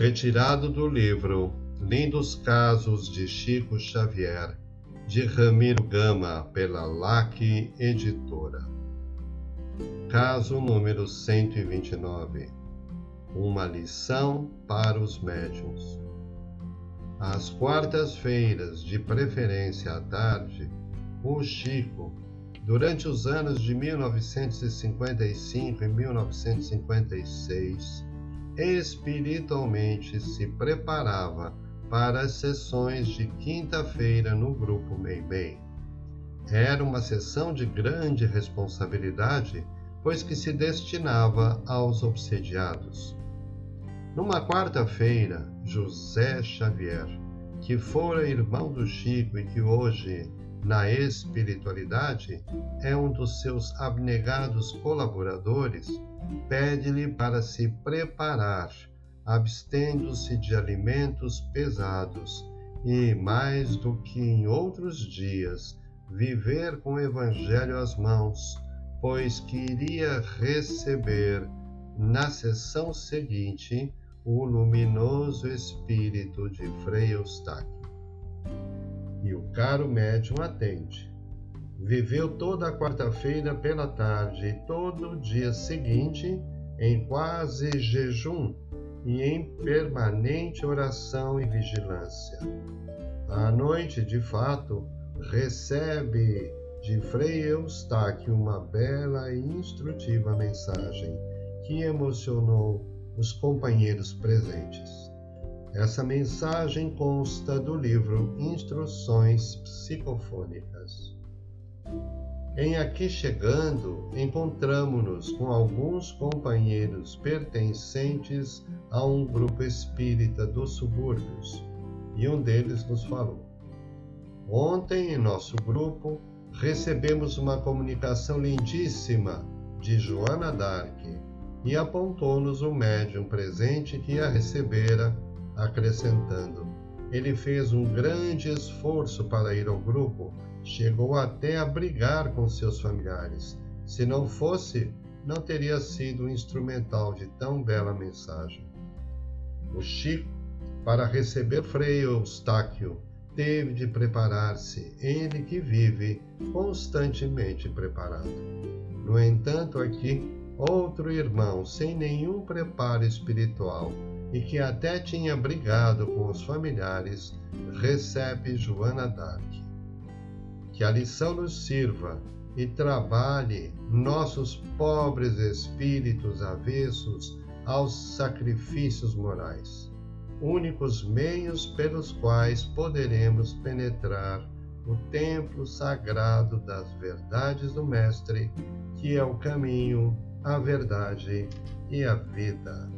Retirado do livro Lindos Casos de Chico Xavier, de Ramiro Gama, pela LAC Editora. Caso número 129 Uma lição para os médiuns. Às quartas-feiras, de preferência à tarde, o Chico, durante os anos de 1955 e 1956, espiritualmente se preparava para as sessões de quinta-feira no grupo Meimei. Era uma sessão de grande responsabilidade, pois que se destinava aos obsediados. Numa quarta-feira, José Xavier, que fora irmão do Chico e que hoje, na espiritualidade, é um dos seus abnegados colaboradores, pede-lhe para se preparar, abstendo-se de alimentos pesados e, mais do que em outros dias, viver com o Evangelho às mãos, pois que iria receber na sessão seguinte o luminoso espírito de Frei Eustáquio. E o caro médium atende Viveu toda a quarta-feira pela tarde e todo o dia seguinte em quase jejum e em permanente oração e vigilância. À noite, de fato, recebe de Frei Eustáquio uma bela e instrutiva mensagem que emocionou os companheiros presentes. Essa mensagem consta do livro Instruções Psicofônicas. Em Aqui Chegando, encontramos-nos com alguns companheiros pertencentes a um grupo espírita dos subúrbios e um deles nos falou. Ontem, em nosso grupo, recebemos uma comunicação lindíssima de Joana Dark e apontou-nos o médium presente que a recebera, acrescentando: Ele fez um grande esforço para ir ao grupo Chegou até a brigar com seus familiares. Se não fosse, não teria sido instrumental de tão bela mensagem. O Chico, para receber Frei Eustáquio, teve de preparar-se, ele que vive constantemente preparado. No entanto, aqui, outro irmão sem nenhum preparo espiritual e que até tinha brigado com os familiares, recebe Joana d'Arc que a lição nos sirva e trabalhe nossos pobres espíritos avessos aos sacrifícios morais, únicos meios pelos quais poderemos penetrar o templo sagrado das verdades do Mestre, que é o caminho, a verdade e a vida.